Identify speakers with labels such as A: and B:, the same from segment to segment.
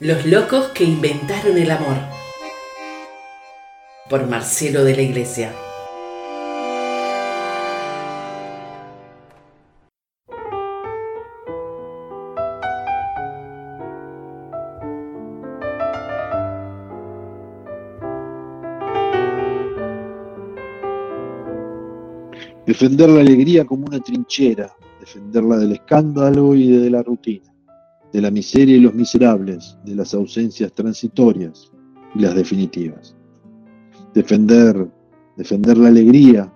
A: Los locos que inventaron el amor. Por Marcelo de la Iglesia.
B: Defender la alegría como una trinchera, defenderla del escándalo y de la rutina de la miseria y los miserables, de las ausencias transitorias y las definitivas. Defender, defender la alegría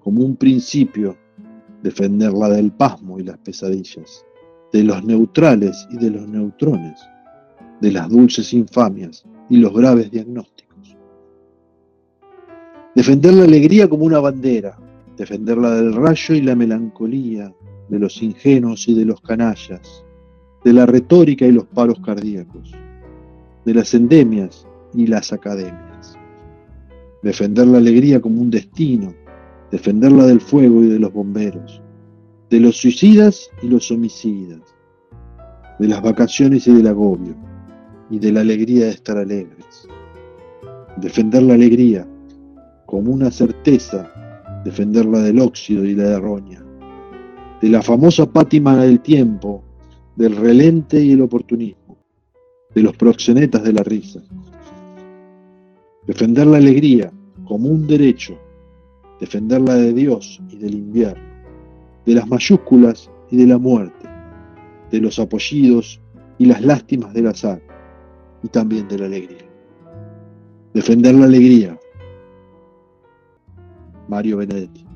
B: como un principio, defenderla del pasmo y las pesadillas, de los neutrales y de los neutrones, de las dulces infamias y los graves diagnósticos. Defender la alegría como una bandera, defenderla del rayo y la melancolía, de los ingenuos y de los canallas, de la retórica y los paros cardíacos, de las endemias y las academias. Defender la alegría como un destino, defenderla del fuego y de los bomberos, de los suicidas y los homicidas, de las vacaciones y del agobio, y de la alegría de estar alegres. Defender la alegría como una certeza, defenderla del óxido y la roña, de la famosa pátima del tiempo del relente y el oportunismo, de los proxenetas de la risa. Defender la alegría como un derecho, defenderla de Dios y del invierno, de las mayúsculas y de la muerte, de los apollidos y las lástimas del azar, y también de la alegría. Defender la alegría. Mario Benedetti.